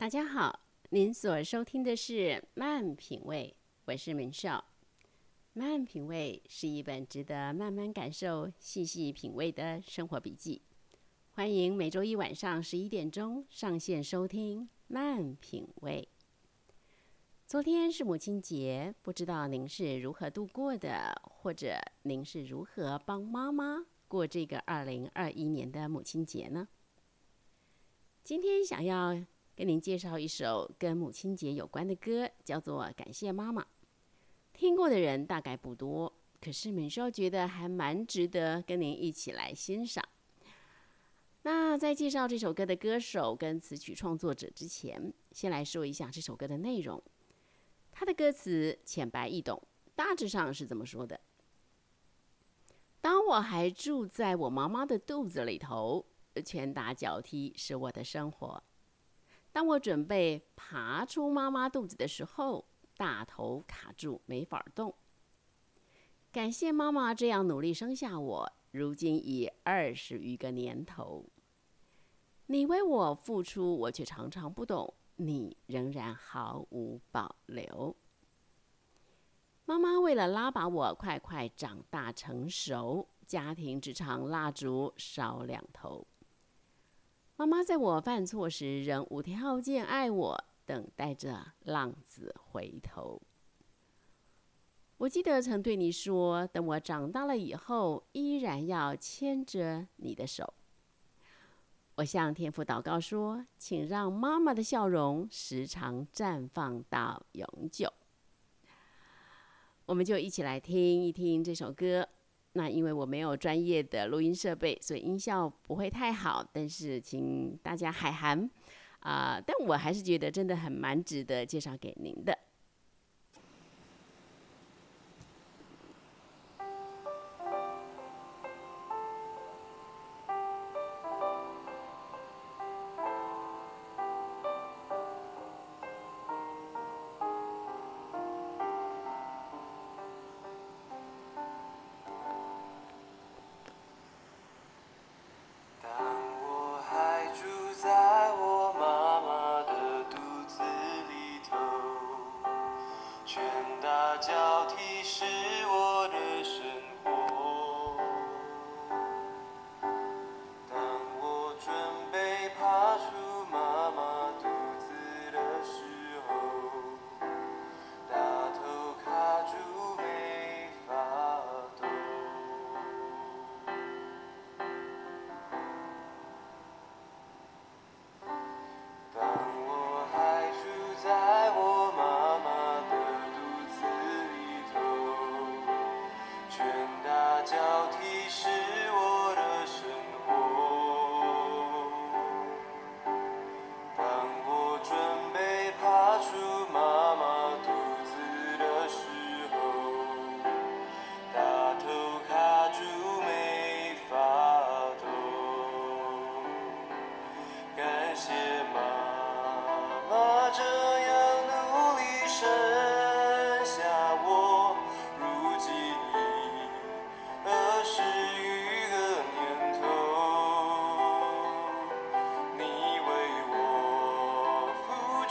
大家好，您所收听的是《慢品味》，我是明少。《慢品味》是一本值得慢慢感受、细细品味的生活笔记。欢迎每周一晚上十一点钟上线收听《慢品味》。昨天是母亲节，不知道您是如何度过的，或者您是如何帮妈妈过这个二零二一年的母亲节呢？今天想要。跟您介绍一首跟母亲节有关的歌，叫做《感谢妈妈》。听过的人大概不多，可是敏少觉得还蛮值得跟您一起来欣赏。那在介绍这首歌的歌手跟词曲创作者之前，先来说一下这首歌的内容。它的歌词浅白易懂，大致上是这么说的：当我还住在我妈妈的肚子里头，拳打脚踢是我的生活。当我准备爬出妈妈肚子的时候，大头卡住，没法动。感谢妈妈这样努力生下我，如今已二十余个年头。你为我付出，我却常常不懂，你仍然毫无保留。妈妈为了拉把我快快长大成熟，家庭只常蜡烛烧两头。妈妈在我犯错时仍无条件爱我，等待着浪子回头。我记得曾对你说，等我长大了以后，依然要牵着你的手。我向天父祷告说，请让妈妈的笑容时常绽放到永久。我们就一起来听一听这首歌。那因为我没有专业的录音设备，所以音效不会太好。但是请大家海涵啊！但我还是觉得真的很蛮值得介绍给您的。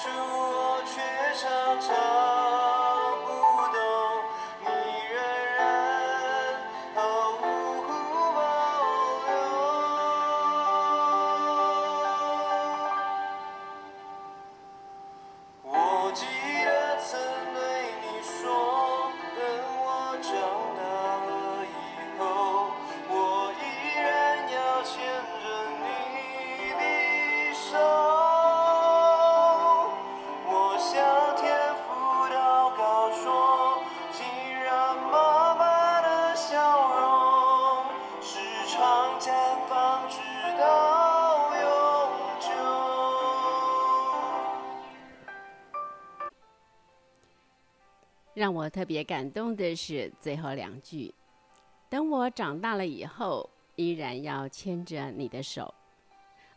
数我却常常让我特别感动的是最后两句：“等我长大了以后，依然要牵着你的手。”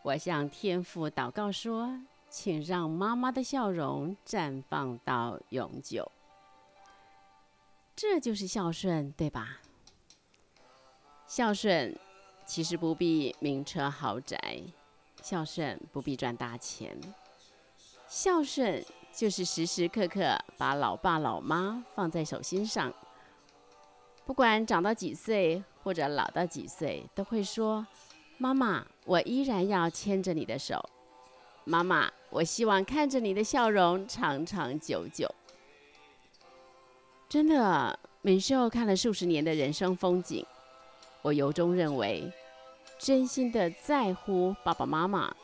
我向天父祷告说：“请让妈妈的笑容绽放到永久。”这就是孝顺，对吧？孝顺其实不必名车豪宅，孝顺不必赚大钱，孝顺就是时时刻刻把老爸老妈放在手心上，不管长到几岁或者老到几岁，都会说：“妈妈，我依然要牵着你的手。”妈妈，我希望看着你的笑容长长久久。真的，敏秀看了数十年的人生风景，我由衷认为，真心的在乎爸爸妈妈，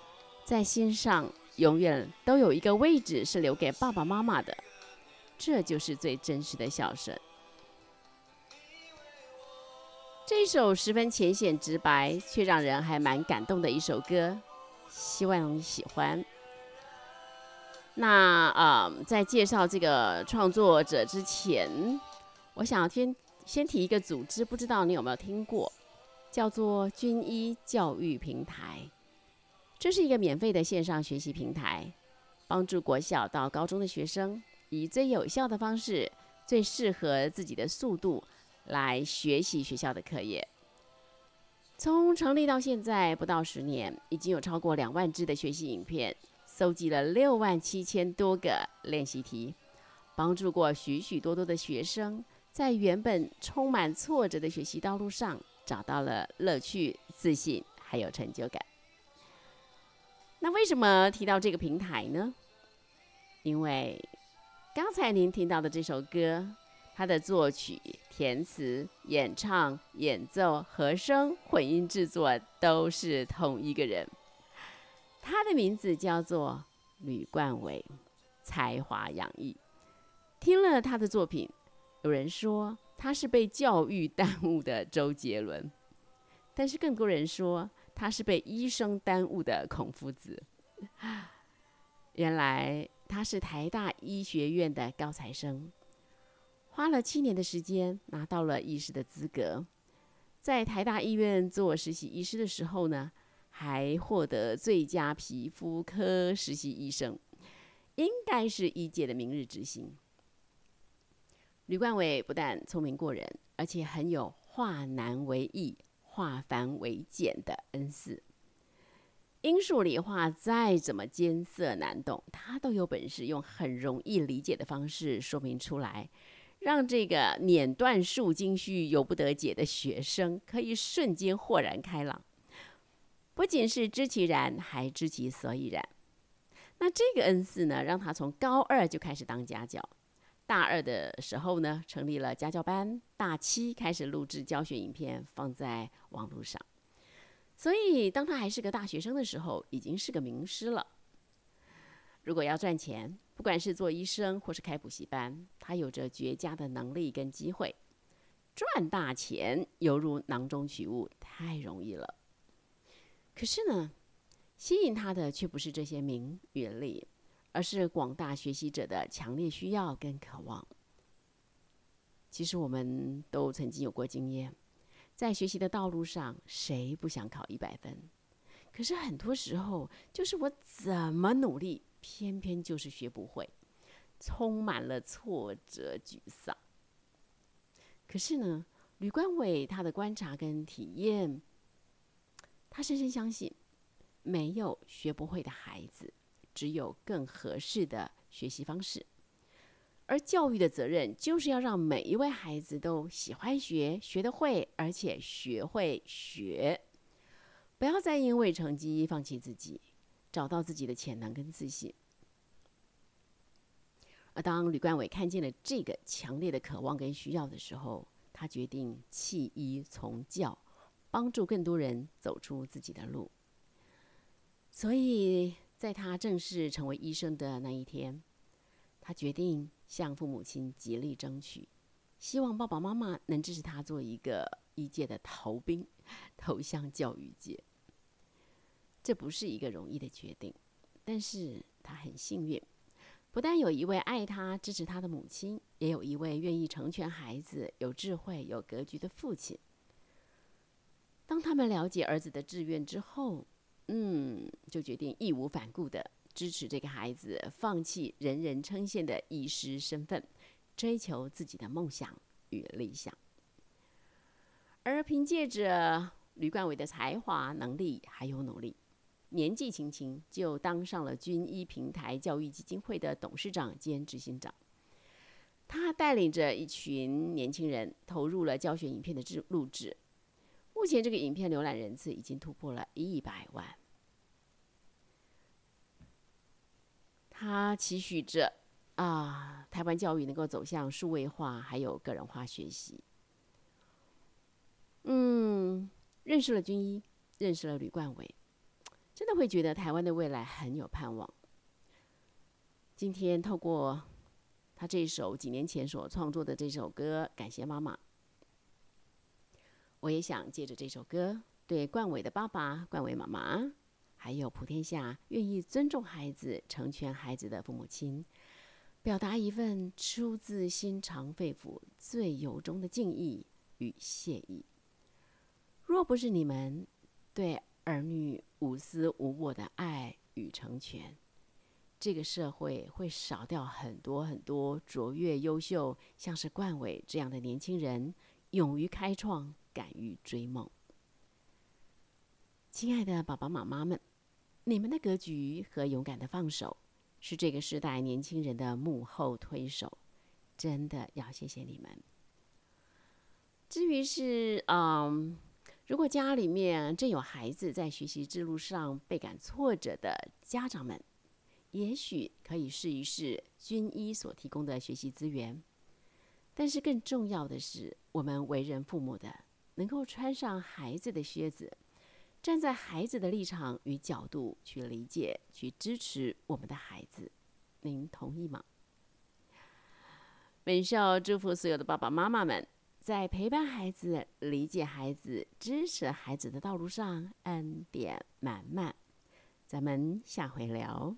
在心上永远都有一个位置是留给爸爸妈妈的，这就是最真实的孝顺。这首十分浅显直白，却让人还蛮感动的一首歌。希望你喜欢。那啊，在介绍这个创作者之前，我想先先提一个组织，不知道你有没有听过，叫做军医教育平台。这是一个免费的线上学习平台，帮助国小到高中的学生以最有效的方式、最适合自己的速度来学习学校的课业。从成立到现在不到十年，已经有超过两万支的学习影片，搜集了六万七千多个练习题，帮助过许许多多的学生在原本充满挫折的学习道路上找到了乐趣、自信还有成就感。那为什么提到这个平台呢？因为刚才您听到的这首歌。他的作曲、填词、演唱、演奏、和声、混音制作都是同一个人，他的名字叫做吕冠伟，才华洋溢。听了他的作品，有人说他是被教育耽误的周杰伦，但是更多人说他是被医生耽误的孔夫子。原来他是台大医学院的高材生。花了七年的时间，拿到了医师的资格。在台大医院做实习医师的时候呢，还获得最佳皮肤科实习医生，应该是医界的明日之星。吕冠伟不但聪明过人，而且很有化难为易、化繁为简的恩赐。英数理化再怎么艰涩难懂，他都有本事用很容易理解的方式说明出来。让这个碾断数经序犹不得解的学生可以瞬间豁然开朗，不仅是知其然，还知其所以然。那这个恩赐呢，让他从高二就开始当家教，大二的时候呢，成立了家教班，大七开始录制教学影片放在网络上。所以，当他还是个大学生的时候，已经是个名师了。如果要赚钱，不管是做医生或是开补习班，他有着绝佳的能力跟机会，赚大钱犹如囊中取物，太容易了。可是呢，吸引他的却不是这些名与利，而是广大学习者的强烈需要跟渴望。其实我们都曾经有过经验，在学习的道路上，谁不想考一百分？可是很多时候，就是我怎么努力。偏偏就是学不会，充满了挫折、沮丧。可是呢，吕冠伟他的观察跟体验，他深深相信，没有学不会的孩子，只有更合适的学习方式。而教育的责任，就是要让每一位孩子都喜欢学、学得会，而且学会学，不要再因为成绩放弃自己。找到自己的潜能跟自信。而当吕冠伟看见了这个强烈的渴望跟需要的时候，他决定弃医从教，帮助更多人走出自己的路。所以在他正式成为医生的那一天，他决定向父母亲极力争取，希望爸爸妈妈能支持他做一个医界的逃兵，投向教育界。这不是一个容易的决定，但是他很幸运，不但有一位爱他、支持他的母亲，也有一位愿意成全孩子、有智慧、有格局的父亲。当他们了解儿子的志愿之后，嗯，就决定义无反顾的支持这个孩子，放弃人人称羡的医师身份，追求自己的梦想与理想。而凭借着吕冠伟的才华、能力还有努力。年纪轻轻就当上了军医平台教育基金会的董事长兼执行长。他带领着一群年轻人投入了教学影片的制录制。目前这个影片浏览人次已经突破了一百万。他期许着啊，台湾教育能够走向数位化，还有个人化学习。嗯，认识了军医，认识了吕冠伟，真的会觉得台湾的未来很有盼望。今天透过他这首几年前所创作的这首歌《感谢妈妈》，我也想借着这首歌，对冠伟的爸爸、冠伟妈妈，还有普天下愿意尊重孩子、成全孩子的父母亲，表达一份出自心肠肺腑、最由衷的敬意与谢意。若不是你们对儿女无私无我的爱与成全，这个社会会少掉很多很多卓越优秀，像是冠伟这样的年轻人，勇于开创，敢于追梦。亲爱的爸爸妈妈们，你们的格局和勇敢的放手，是这个时代年轻人的幕后推手，真的要谢谢你们。至于是嗯。如果家里面正有孩子在学习之路上倍感挫折的家长们，也许可以试一试军医所提供的学习资源。但是更重要的是，我们为人父母的能够穿上孩子的靴子，站在孩子的立场与角度去理解、去支持我们的孩子。您同意吗？本校祝福所有的爸爸妈妈们。在陪伴孩子、理解孩子、支持孩子的道路上，恩典满满。咱们下回聊。